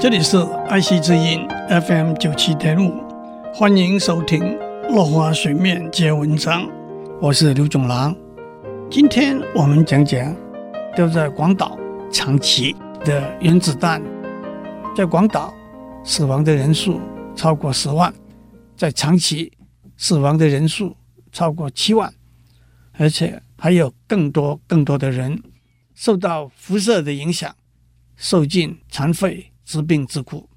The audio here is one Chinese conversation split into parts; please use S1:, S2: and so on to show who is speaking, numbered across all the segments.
S1: 这里是爱惜之音 FM 九七点五，欢迎收听《落花水面接文章》，我是刘总郎。今天我们讲讲掉在广岛长崎的原子弹，在广岛死亡的人数超过十万，在长崎死亡的人数超过七万，而且还有更多更多的人受到辐射的影响，受尽残废。治病之苦，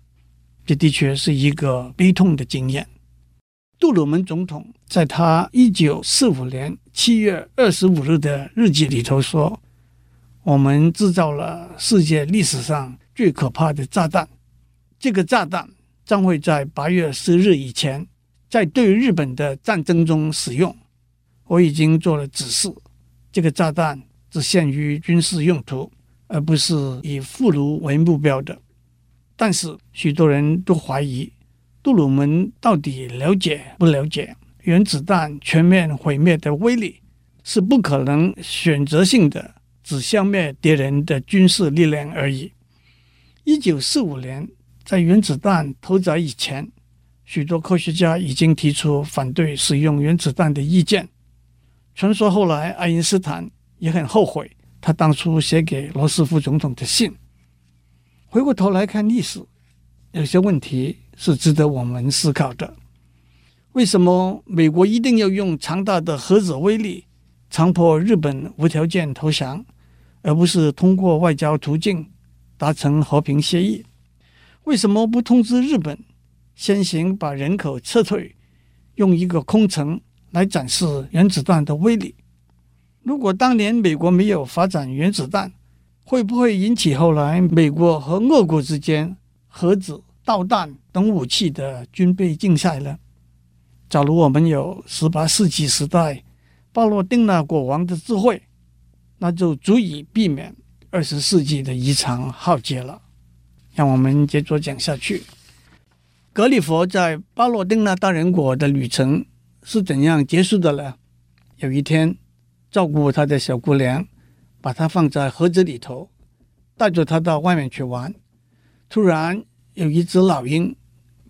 S1: 这的确是一个悲痛的经验。杜鲁门总统在他一九四五年七月二十五日的日记里头说：“我们制造了世界历史上最可怕的炸弹，这个炸弹将会在八月十日以前在对日本的战争中使用。我已经做了指示，这个炸弹只限于军事用途，而不是以俘虏为目标的。”但是许多人都怀疑杜鲁门到底了解不了解原子弹全面毁灭的威力，是不可能选择性的只消灭敌人的军事力量而已。一九四五年，在原子弹投掷以前，许多科学家已经提出反对使用原子弹的意见。传说后来爱因斯坦也很后悔他当初写给罗斯福总统的信。回过头来看历史，有些问题是值得我们思考的。为什么美国一定要用强大的核子威力强迫日本无条件投降，而不是通过外交途径达成和平协议？为什么不通知日本先行把人口撤退，用一个空城来展示原子弹的威力？如果当年美国没有发展原子弹，会不会引起后来美国和俄国之间核子、导弹等武器的军备竞赛呢？假如我们有十八世纪时代巴罗丁纳国王的智慧，那就足以避免二十世纪的一场浩劫了。让我们接着讲下去。格里佛在巴罗丁纳大人国的旅程是怎样结束的呢？有一天，照顾他的小姑娘。把它放在盒子里头，带着它到外面去玩。突然有一只老鹰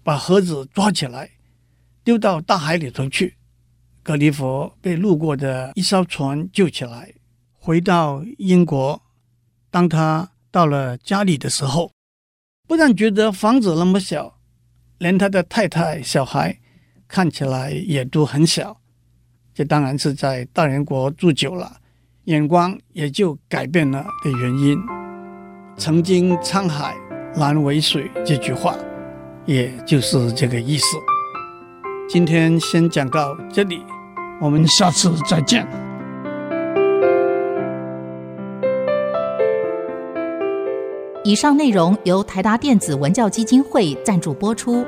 S1: 把盒子抓起来，丢到大海里头去。格里佛被路过的一艘船救起来，回到英国。当他到了家里的时候，不但觉得房子那么小，连他的太太、小孩看起来也都很小。这当然是在大人国住久了。眼光也就改变了的原因。曾经沧海难为水这句话，也就是这个意思。今天先讲到这里，我们下次再见。
S2: 以上内容由台达电子文教基金会赞助播出。